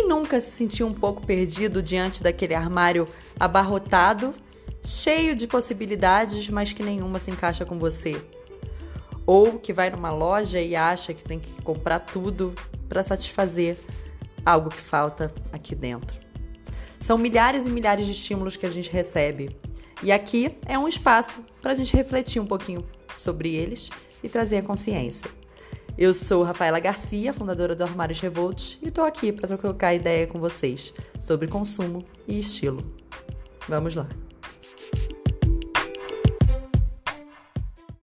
Quem nunca se sentiu um pouco perdido diante daquele armário abarrotado, cheio de possibilidades, mas que nenhuma se encaixa com você? Ou que vai numa loja e acha que tem que comprar tudo para satisfazer algo que falta aqui dentro. São milhares e milhares de estímulos que a gente recebe. E aqui é um espaço para a gente refletir um pouquinho sobre eles e trazer a consciência. Eu sou Rafaela Garcia, fundadora do Armários Revolt, e estou aqui para trocar ideia com vocês sobre consumo e estilo. Vamos lá!